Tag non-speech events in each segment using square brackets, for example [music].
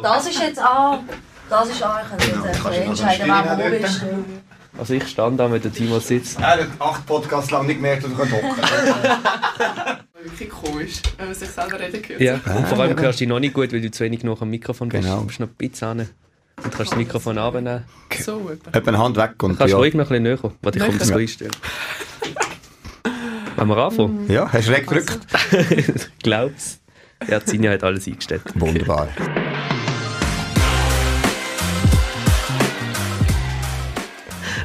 Das ist jetzt an. Das ist an. Ich kann jetzt du noch entscheiden, wer wo spielen ist. Also ich stand da, wenn der Timo sitzt. Er hat acht Podcasts lang nicht gemerkt, dass er hocken kann. [laughs] Wirklich komisch, wenn man sich selber reden hört. Ja, und vor allem hörst du dich noch nicht gut, weil du zu wenig noch am Mikrofon bist. Genau. Du musst noch ein bisschen hin. Und du kannst das Mikrofon abnehmen. So etwa. Eine Hand weg Du und kannst ja. ruhig noch ein bisschen näher kommen. Warte, ich komme so einstellen. Wenn wir anfangen? Ja, hast du recht gedrückt? ich [laughs] glaub's. Ja, Zinja hat alles eingestellt. Wunderbar.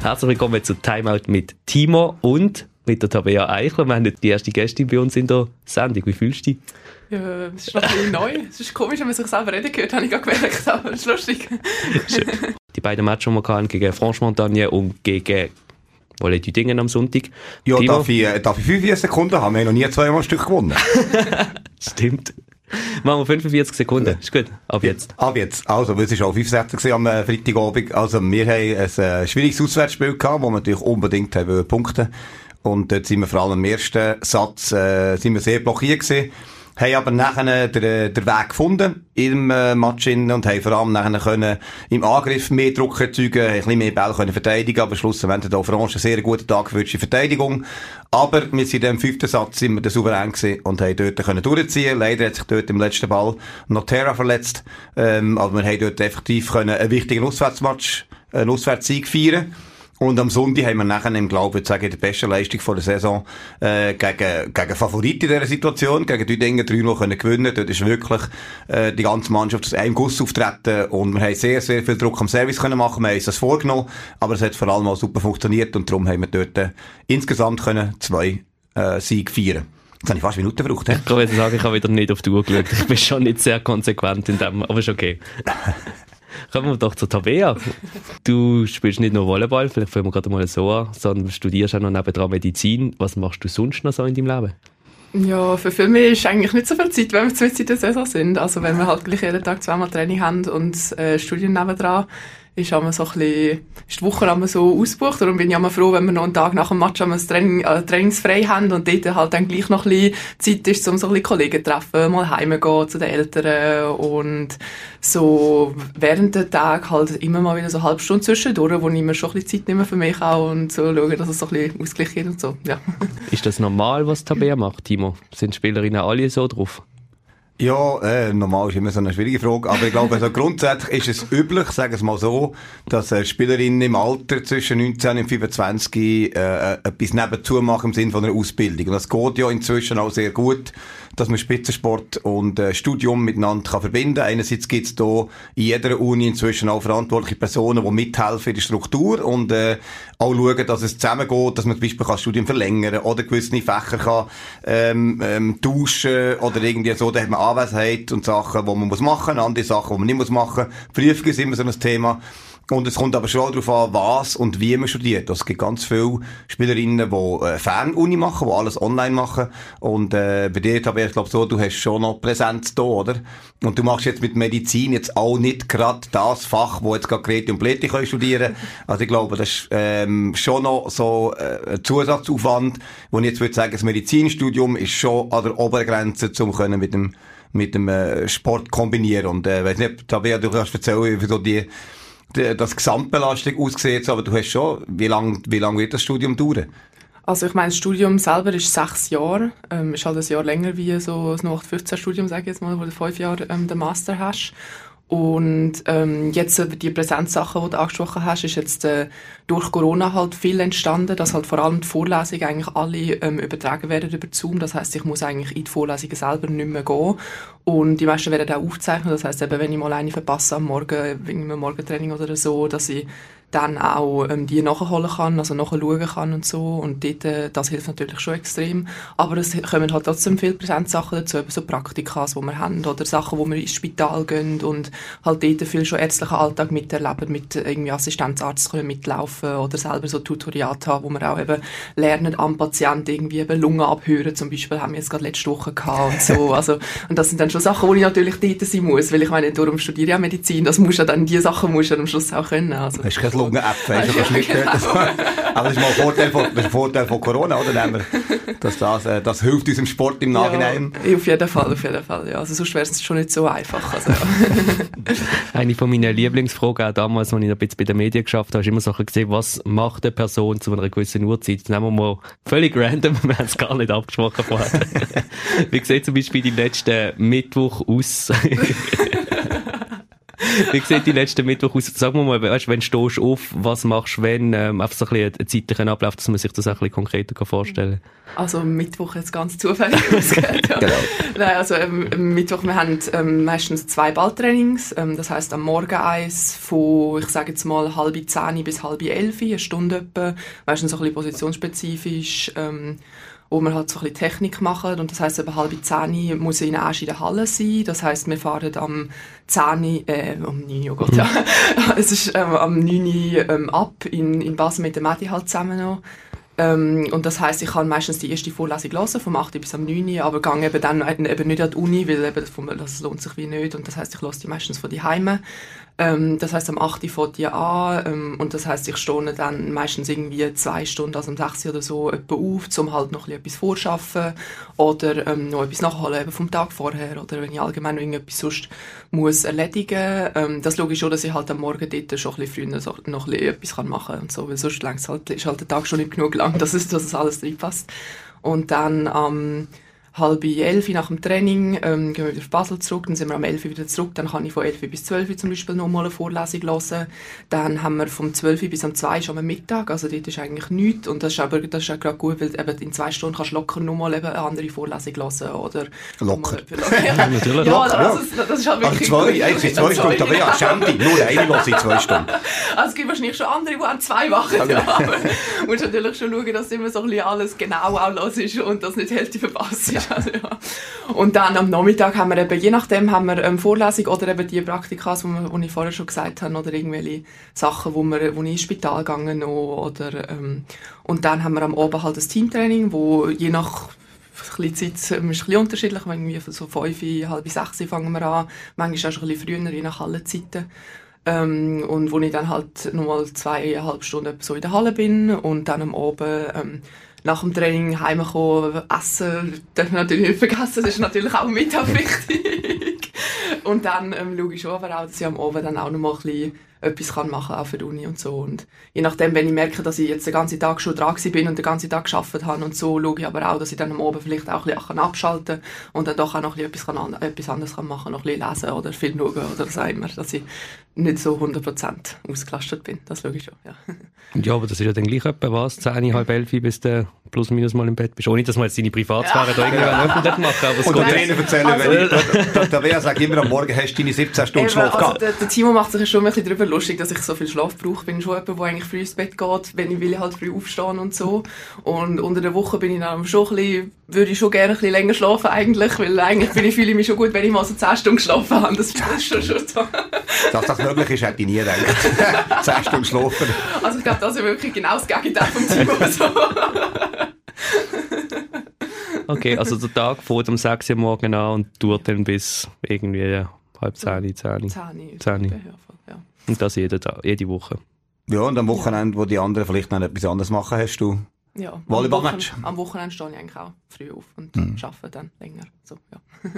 Herzlich willkommen zu Timeout mit Timo und mit der Tabea Eichler. Wir haben nicht die erste Gästin bei uns in der Sendung. Wie fühlst du dich? Ja, es ist noch ein neu. Es ist komisch, wenn man sich selber reden hört, habe ich gerade gemerkt, aber es ist lustig. Schön. Die beiden Matches, die wir hatten, gegen Franche-Montagne und gegen Wolle die Dinge am Sonntag. Ja, Timo? darf ich, äh, darf ich 45 Sekunden haben? Wir haben noch nie zweimal ein Stück gewonnen. [laughs] Stimmt. [laughs] Machen wir 45 Sekunden. Ist gut. Ab jetzt. Ab jetzt. Also, es war auch 65 gewesen am äh, Freitagabend. Also, wir haben ein äh, schwieriges Auswärtsspiel gehabt, wo wir natürlich unbedingt haben punkten. Und dort sind wir vor allem im ersten Satz, äh, sind wir sehr blockiert gewesen. Haben aber nachher den, den Weg gefunden im äh, Match und haben vor allem nachher können im Angriff mehr Druck erzeugen, ein bisschen mehr Bälle können verteidigen, aber schlussendlich hat auch Orange einen sehr guten Tag für die Verteidigung. Aber wir sind im fünften Satz sind wir der souverän gewesen und haben dort können durchziehen. Leider hat sich dort im letzten Ball noch Terra verletzt, ähm, aber wir haben dort effektiv können einen wichtigen Auswärtsmatch, einen Auswärtssieg feiern. Und am Sonntag haben wir nachher im Glauben, sage ich, die beste Leistung von der Saison, äh, gegen, gegen Favorit in dieser Situation, gegen die Dinge 3-0 können gewinnen. Dort ist wirklich, äh, die ganze Mannschaft aus einem Guss auftreten und wir haben sehr, sehr viel Druck am Service können machen. Wir haben uns das vorgenommen, aber es hat vor allem auch super funktioniert und darum haben wir dort äh, insgesamt können zwei, äh, Siege feiern. Jetzt habe ich fast Minuten gebraucht? Ich kann jetzt sagen, ich habe wieder nicht auf die Uhr geschaut. Ich bin schon nicht sehr konsequent in dem, aber ist okay. [laughs] Kommen wir doch zur Tabea. Du spielst nicht nur Volleyball, vielleicht fangen wir gerade mal so an, sondern studierst auch noch nebenan Medizin. Was machst du sonst noch so in deinem Leben? Ja, für Filme ist eigentlich nicht so viel Zeit, wenn wir zu in der Saison sind. Also wenn wir halt gleich jeden Tag zweimal Training haben und äh, Studien nebendran, ist immer so ein bisschen, ist die Woche immer so ausgebucht. Darum bin ich immer froh, wenn wir noch einen Tag nach dem Match das Training, äh, trainingsfrei haben und dort halt dann gleich noch ein Zeit ist, um so ein bisschen Kollegen zu treffen, mal heimgehen zu den Eltern und so während der Tag halt immer mal wieder so eine halbe Stunde zwischendurch, wo ich mir schon ein Zeit nehme für mich auch und so schaue, dass es so ein bisschen Ausgleich gibt und so, ja. Ist das normal, was Tabea macht, Timo? Sind Spielerinnen alle so drauf? Ja, äh, normal ist immer so eine schwierige Frage, aber ich glaube, also grundsätzlich ist es üblich, sagen wir es mal so, dass äh, Spielerinnen im Alter zwischen 19 und 25 äh, äh, etwas nebenzu machen im Sinne von einer Ausbildung. Und das geht ja inzwischen auch sehr gut, dass man Spitzensport und äh, Studium miteinander kann verbinden Einerseits gibt es da in jeder Uni inzwischen auch verantwortliche Personen, die mithelfen in der Struktur und äh, auch schauen, dass es zusammengeht, dass man zum Beispiel kann Studium verlängern oder gewisse Fächer kann ähm, ähm, tauschen oder irgendwie so, da hat man Anwesenheit und Sachen, die man muss machen, andere Sachen, die man nicht muss machen. Prüfung ist immer so ein Thema. Und es kommt aber schon darauf an, was und wie man studiert. Es gibt ganz viele Spielerinnen, die äh, Fernuni machen, die alles online machen. Und äh, bei dir, aber ich glaube so, du hast schon noch Präsenz da, oder? Und du machst jetzt mit Medizin jetzt auch nicht gerade das Fach, wo jetzt gerade Grete und Plätti können studieren [laughs] Also ich glaube, das ist ähm, schon noch so äh, ein Zusatzaufwand, wo ich jetzt würde sagen, das Medizinstudium ist schon an der Obergrenze, um können mit dem mit dem äh, Sport kombinieren. Und äh, weiß nicht, Tabea, du kannst erzählen, wie so die das Gesamtbelastung aussieht, aber du hast schon, wie lang, wie lang wird das Studium dauern? Also ich meine, das Studium selber ist sechs Jahre, ähm, ist halt ein Jahr länger wie so das 0815-Studium, sage ich jetzt mal, wo du fünf Jahre ähm, den Master hast. Und ähm, jetzt äh, die Präsenzsachen, die du angesprochen hast, ist jetzt äh, durch Corona halt viel entstanden, dass halt vor allem die Vorlesungen eigentlich alle ähm, übertragen werden über Zoom. Das heißt, ich muss eigentlich in die Vorlesungen selber nicht mehr gehen. Und die meisten werden auch aufzeichnen. Das heißt, eben, wenn ich mal eine verpasse am Morgen, wegen einem Morgentraining oder so, dass ich dann auch ähm, die nachholen kann, also nachschauen kann und so. Und dort, äh, das hilft natürlich schon extrem. Aber es kommen halt trotzdem viele Präsenzsachen dazu, eben so Praktika, die wir haben, oder Sachen, wo wir ins Spital gehen und halt dort viel schon ärztlichen Alltag miterleben, mit irgendwie Assistenzarzt können mitlaufen oder selber so Tutoriat haben, wo wir auch eben lernen, am Patienten irgendwie eben Lungen abhören, zum Beispiel, haben wir jetzt gerade letzte Woche gehabt und so. [laughs] Also, und das sind dann schon Sachen, wo ich natürlich dort sein muss, weil ich meine, darum studiere ich ja Medizin, das muss ja dann, die Sachen muss ja am Schluss auch können. Also. Lungen-App, hast du nicht gehört. Aber das ist mal ein Vorteil von, ein Vorteil von Corona, oder? Dass das, äh, das hilft unserem Sport im Nachhinein. Ja, auf jeden Fall, auf jeden Fall, ja. Also sonst wäre es schon nicht so einfach. Also, ja. [laughs] Eine von meinen Lieblingsfragen auch damals, als ich ein bisschen bei den Medien geschafft habe, ist immer so gesehen, was macht eine Person zu einer gewissen Uhrzeit? Nehmen wir mal völlig random, [laughs] wir haben es gar nicht abgesprochen vorher. [laughs] Wie sieht zum Beispiel die letzten Mittwoch aus? [laughs] Wie sieht die letzte Mittwoch aus? Sag mal mal, weißt, wenn du stehst auf, was machst du, wenn, ähm, einfach so ein bisschen einen zeitlichen Ablauf, dass man sich das ein bisschen konkreter vorstellen kann. Also Mittwoch jetzt ganz zufällig [laughs] ausgeht. Ja. genau. Nein, also ähm, Mittwoch, wir haben ähm, meistens zwei Balltrainings, ähm, das heißt am Morgen eins von, ich sage jetzt mal, halb zehn bis halb elf, eine Stunde etwa, meistens so ein bisschen positionsspezifisch, ähm, wo wir halt so ein bisschen Technik machen. Und das heisst, eben halb zehn muss ich in Asch in der Halle sein. Das heisst, wir fahren am 10, äh, um 9 oh Gott, ja. [laughs] es ist ähm, am 9 ähm, ab in, in Basel mit der Medi halt zusammen noch. Ähm, und das heisst, ich kann meistens die erste Vorlesung hören, vom 8 bis am 9 aber gehe eben dann eben nicht an die Uni, weil eben, das lohnt sich wie nicht. Und das heisst, ich höre die meistens von die Heime. Ähm, das heißt, am 8. Uhr fährt die an ähm, und das heißt, ich stehe dann meistens irgendwie zwei Stunden, also um 6 Uhr oder so, auf, um halt noch etwas vorschaffen oder ähm, noch etwas nachholen eben vom Tag vorher oder wenn ich allgemein noch irgendetwas sonst muss erledigen. Ähm, das schaue ich schon, dass ich halt am Morgen dort schon ein bisschen früher so, noch etwas machen kann und so, weil sonst halt, ist halt der Tag schon nicht genug lang, [laughs] dass es, dass es alles reinpasst. Und dann ähm, halb elf nach dem Training ähm, gehen wir wieder auf Basel zurück, dann sind wir am elf wieder zurück, dann kann ich von elf bis zwölf zum Beispiel nochmal eine Vorlesung hören. Dann haben wir vom zwölf bis am zwei schon am Mittag, also dort ist eigentlich nichts und das ist aber das ist auch gerade gut, weil eben in zwei Stunden kannst du locker nochmal eben eine andere Vorlesung hören oder locker. [laughs] ja, natürlich. Ja, das, ist, das ist halt wirklich also zwei, eigentlich zwei Stunden, aber ja, [laughs] Schämti, nur eine höre in zwei Stunden. [laughs] Also es gibt wahrscheinlich schon andere, die auch zwei machen, genau. aber du musst natürlich schon schauen, dass immer so ein bisschen alles genau auch los ist und dass nicht die Hälfte verpasst [laughs] ist. Also, ja. Und dann am Nachmittag haben wir eben, je nachdem, haben wir ähm, Vorlesung oder eben die Praktika, die ich vorher schon gesagt habe, oder irgendwelche Sachen, wo, wir, wo ich ins Spital gegangen oder ähm, und dann haben wir am Abend halt das Teamtraining, wo je nach Zeit ist ein bisschen unterschiedlich, irgendwie so fünf, halb sechs fangen wir an, manchmal auch schon ein bisschen früher, je nach Hallenzeiten. Ähm, und wo ich dann halt nochmal zweieinhalb Stunden so in der Halle bin und dann am Abend ähm, nach dem Training heimkommen, essen, darf man natürlich nicht vergessen, das ist natürlich auch Mittag wichtig. [laughs] und dann ähm, schaue ich schon aber auch, dass ich am Abend dann auch noch mal ein bisschen etwas kann machen auch für die Uni und so. Und je nachdem, wenn ich merke, dass ich jetzt den ganzen Tag schon dran bin und den ganzen Tag geschafft habe und so, schaue ich aber auch, dass ich dann am Abend vielleicht auch ein bisschen abschalten kann und dann doch auch noch ein bisschen etwas, kann, etwas anderes kann machen noch ein bisschen lesen oder Film schauen oder so immer, dass ich nicht so 100% ausgelastet bin. Das schaue ich schon, ja. [laughs] Ja, aber das ist ja dann gleich etwa was, 10, halb 11 bis du plus minus mal im Bett bist. Ohne, dass man jetzt seine Privatsphäre ja. da irgendwann öffentlich machen. Aber und der Trainer erzählen, also, wenn ich, der, der sagt immer, am Morgen hast du deine 17 Stunden Schlaf also, gehabt. Der, der Timo macht sich schon ein bisschen darüber lustig, dass ich so viel Schlaf brauche. Ich bin schon jemand, der eigentlich früh ins Bett geht, wenn ich will halt früh aufstehen und so. Und unter der Woche bin ich dann schon ein bisschen, würde ich schon gerne ein bisschen länger schlafen eigentlich, weil eigentlich bin ich, fühle ich mich schon gut, wenn ich mal so 10 Stunden geschlafen habe. Das, das ist schon schon so. Möglich ist, hätte ich nie gedacht. [laughs] 10 Stunden schlafen. Also ich glaube, das ist wirklich genau das Gegenteil vom Timo. So. [laughs] okay, also der Tag fährt um 6 Uhr morgen an und dauert dann bis irgendwie halb 10, 10. 10. 10. Und das jede, jede Woche. Ja, und am Wochenende, wo die anderen vielleicht noch etwas anderes machen, hast du ja, Volleyballmatch? Am, Wochenende stehe ich eigentlich auch früh auf und mhm. arbeite dann länger. So, ja. [laughs]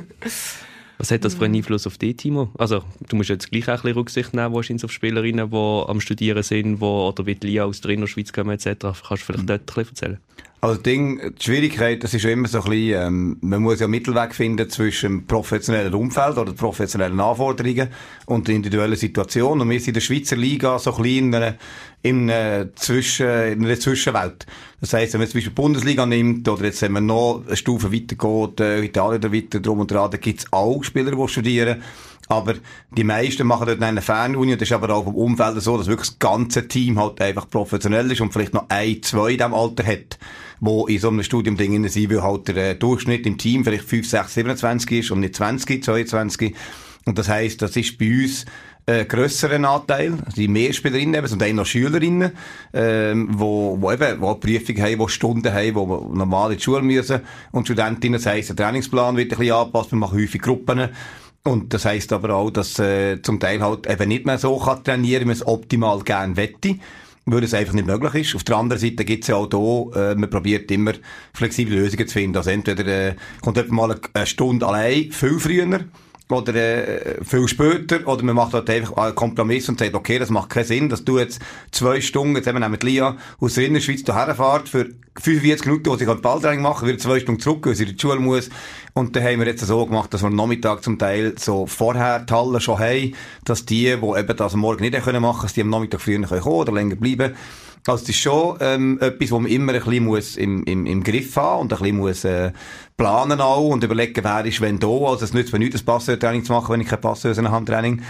Was hat das für einen mhm. Einfluss auf dich, Timo? Also, du musst jetzt gleich auch ein bisschen Rücksicht nehmen, wahrscheinlich auf Spielerinnen, die am Studieren sind, wo, oder wie die Lia aus der Innerschweiz kommen, etc. Kannst du vielleicht mhm. dort ein bisschen erzählen? Also Ding, die Schwierigkeit, das ist immer so ein bisschen, ähm, man muss ja Mittelweg finden zwischen dem professionellen Umfeld oder den professionellen Anforderungen und der individuellen Situation. Und wir sind in der Schweizer Liga so ein bisschen in einer, in einer, Zwischen, in einer Zwischenwelt. Das heisst, wenn man zum Beispiel die Bundesliga nimmt, oder jetzt, wenn man noch eine Stufe weiter geht, äh, Italien da weiter drum und dran, da gibt's auch Spieler, die studieren. Aber die meisten machen dort eine Fernuni und das ist aber auch vom Umfeld so, dass wirklich das ganze Team halt einfach professionell ist und vielleicht noch ein, zwei in diesem Alter hat wo in so einem Studium Dinge sind, weil halt der äh, Durchschnitt im Team vielleicht 5, 6, 27 ist und nicht 20, 22. Und das heisst, das ist bei uns äh, grösseren Anteil, die mehr Spielerinnen eben, und auch noch Schülerinnen, ähm, wo, wo eben, wo Prüfungen haben, wo Stunden haben, wo normal in die Schule müssen. Und Studentinnen, das heisst, der Trainingsplan wird ein bisschen angepasst, wir machen häufig Gruppen. Und das heisst aber auch, dass äh, zum Teil halt eben nicht mehr so kann trainieren, wie man es optimal gerne wette weil es einfach nicht möglich ist. Auf der anderen Seite gibt es ja auch hier, äh, man probiert immer flexible Lösungen zu finden. Also entweder äh, kommt jemand mal eine Stunde allein, viel früher, oder äh, viel später, oder man macht halt einfach einen Kompromiss und sagt, okay, das macht keinen Sinn, dass du jetzt zwei Stunden, jetzt eben mit Lia aus der Innerschweiz hierher fährt, für 45 Minuten, wo sie halt Balltraining machen, wieder zwei Stunden zurück, weil sie in die Schule muss. Und dann haben wir jetzt so gemacht, dass wir am Nachmittag zum Teil so vorher die Halle schon haben, dass die, die eben das am Morgen nicht machen können, dass die am Nachmittag früher kommen oder länger bleiben also das ist schon ähm, etwas, wo man immer ein bisschen muss im, im, im Griff haben und ein bisschen muss äh, planen auch und überlegen, wer ist wenn da. Also es nützt mir nichts, ein Passeurtraining zu machen, wenn ich kein Passeurhandtraining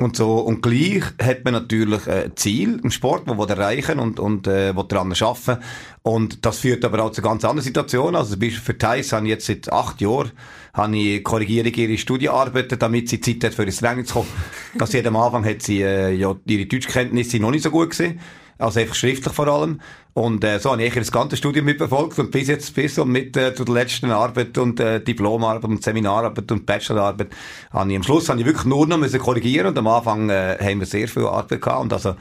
und so. Und gleich hat man natürlich äh, ein Ziel im Sport, das man erreichen und, und äh, daran arbeiten Und das führt aber auch zu ganz anderen Situationen. Also zum Beispiel für Thais habe ich jetzt seit acht Jahren habe ich Korrigierung ihre Studiearbeiten, damit sie Zeit hat, für das Training zu kommen. [laughs] Also am Anfang hat sie äh, ja, ihre Deutschkenntnisse noch nicht so gut gesehen. Also einfach schriftlich vor allem. Und äh, so habe ich das ganze Studium mitverfolgt und bis jetzt, bis und mit äh, zu der letzten Arbeit und äh, Diplomarbeit und Seminararbeit und Bachelorarbeit, habe ich am Schluss habe ich wirklich nur noch müssen korrigieren und am Anfang äh, haben wir sehr viel Arbeit gehabt und also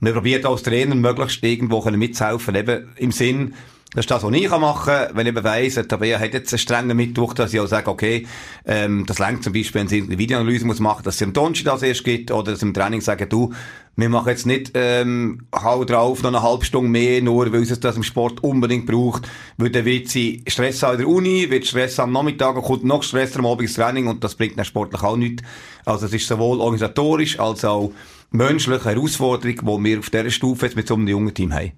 wir probieren als Trainer möglichst irgendwo können mitzuhelfen, eben im Sinn, das ist das, was ich machen kann, wenn ich eben weiss, Tabea hat jetzt einen strengen Mittwoch, dass ich auch sage, okay, ähm, das längt zum Beispiel, wenn sie eine Videoanalyse muss machen, dass sie am Donnerstag das erst gibt, oder dass sie im Training sagen, du, wir machen jetzt nicht, ähm, hau drauf, noch eine halbe Stunde mehr, nur weil es das im Sport unbedingt braucht, weil dann wird sie Stress an der Uni, wird Stress am Nachmittag und kommt noch Stress am Abend ins Training und das bringt dann sportlich auch nichts. Also es ist sowohl organisatorisch als auch menschliche Herausforderung, die wir auf dieser Stufe jetzt mit so einem jungen Team haben.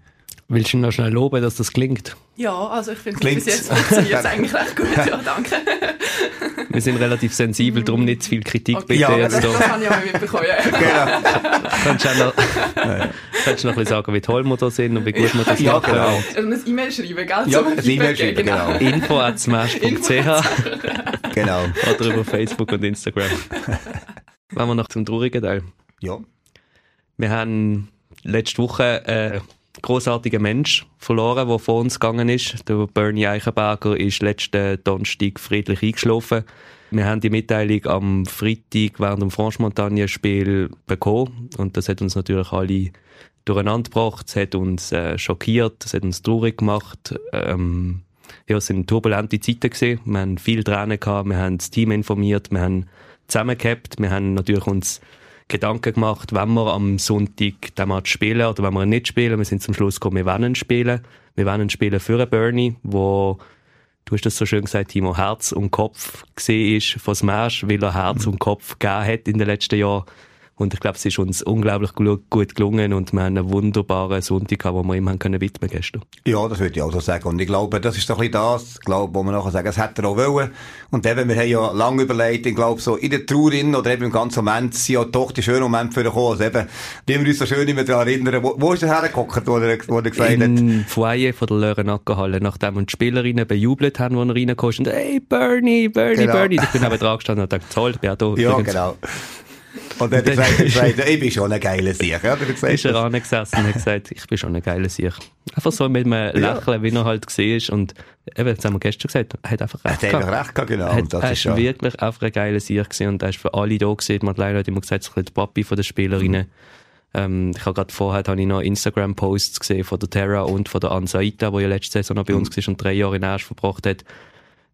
Willst du noch schnell loben, dass das klingt? Ja, also ich finde, bis jetzt funktioniert es [laughs] eigentlich recht gut. Ja, danke. [laughs] Wir sind relativ sensibel, darum nicht zu viel Kritik okay. bitte ja, jetzt das, das habe ich auch mitbekommen. [laughs] genau. Kannst du noch, kannst du noch ein bisschen sagen, wie toll wir da sind und wie gut wir das ja, machen? Genau. Also ein E-Mail schreiben, gell? Ja, ein E-Mail schreiben, genau. genau. info at smash.ch Genau. Oder über Facebook und Instagram. Wollen wir noch zum traurigen Teil? Ja. Wir haben letzte Woche äh, großartiger Mensch verloren, der vor uns gegangen ist. Der Bernie Eichenberger ist letzten Donnerstag friedlich eingeschlafen. Wir haben die Mitteilung am Freitag während dem Franche-Montagne-Spiel bekommen und das hat uns natürlich alle durcheinander gebracht, es hat uns äh, schockiert, es hat uns traurig gemacht. Ähm, ja, es sind turbulente Zeiten gewesen. Wir haben viel Tränen gehabt, wir haben das Team informiert, wir haben zusammengehabt, wir haben natürlich uns Gedanken gemacht, wenn wir am Sonntag den Match spielen oder wenn wir ihn nicht spielen. Wir sind zum Schluss gekommen, wir wollen spielen. Wir wollen spielen für einen Bernie, wo du hast das so schön gesagt, Timo, Herz und Kopf gesehen ist von Smash, weil er Herz und Kopf gegeben hat in den letzten Jahren. Und ich glaube, es ist uns unglaublich gut gelungen und wir haben einen wunderbaren Sonntag gehabt, wo wir ihm haben können widmen gestern. Ja, das würde ich auch so sagen. Und ich glaube, das ist doch ein bisschen das, glaube, wo man nachher sagen, es hätte er auch wollen. Und eben, wir haben ja lange überlegt, ich glaube, so in der Trauerin oder eben im ganzen Moment sind ja doch die schönen Momente für ihn gekommen. Also eben, die wir uns so schön immer daran erinnern. Wo, wo ist er hergeguckt, wo er, wo er gesagt hat? Im Foyer von der Lörenackerhalle, nachdem wir die Spielerinnen bejubelt haben, wo er reingekommen ist. Und, hey, Bernie, Bernie, genau. Bernie. Ich bin eben dran gestanden und dachte, toll, ich bin auch da. Ja, genau. Und dann hat er gesagt, [laughs] ich bin schon ein geiler Sieg. Ja, ist er angesessen und hat gesagt, ich bin schon ein geiler Sieg. Einfach so mit einem Lächeln, ja. wie er halt gesehen ist. Und eben, das haben wir gestern gesagt, er hat einfach recht er hat Einfach recht genau. Hat, er ist wirklich einfach ein geiler Sieg gewesen und er ist für alle da gesehen. Madeleine hat immer gesagt, es ist der Papi von den Spielerinnen. Ähm, ich habe gerade vorher habe ich noch Instagram-Posts gesehen von der Terra und von der Ansaita, die ja letzte Saison noch bei uns mhm. war und drei Jahre in Asch verbracht hat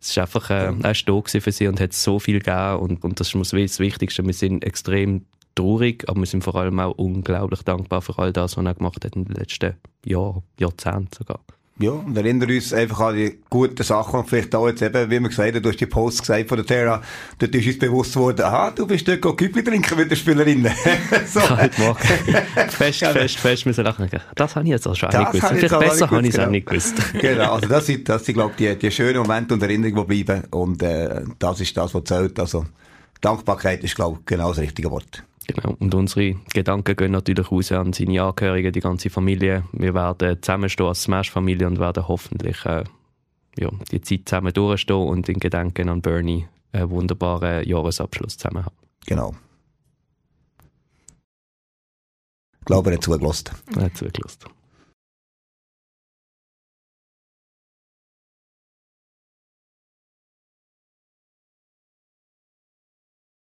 es ist einfach, äh, er ist da für sie und hat so viel gegeben und, und das ist das Wichtigste. Wir sind extrem traurig, aber wir sind vor allem auch unglaublich dankbar für all das, was er gemacht hat in den letzten Jahren, Jahrzehnten sogar. Ja, und erinnern uns einfach an die guten Sachen und vielleicht auch jetzt eben, wie man gesagt hat, du hast die Post gesagt von der Terra, dort ist uns bewusst geworden, aha, du bist dort Küppli trinken mit der Spielerin. [laughs] so. Heute Morgen. [laughs] fest, fest, fest müssen lachen. Das habe ich jetzt auch schon nicht gewusst. Vielleicht besser habe ich es auch nicht gewusst. [laughs] genau, also das sind, das sind glaube ich, die, die schönen Momente und Erinnerungen, die bleiben und äh, das ist das, was zählt. Also Dankbarkeit ist glaube ich genau das richtige Wort. Genau. Und unsere Gedanken gehen natürlich raus an seine Angehörigen, die ganze Familie. Wir werden zusammenstehen als Smash-Familie und werden hoffentlich äh, ja, die Zeit zusammen durchstehen und in Gedanken an Bernie einen wunderbaren Jahresabschluss zusammen haben. Genau. Ich glaube, er hat zugelassen. Er hat zugelassen.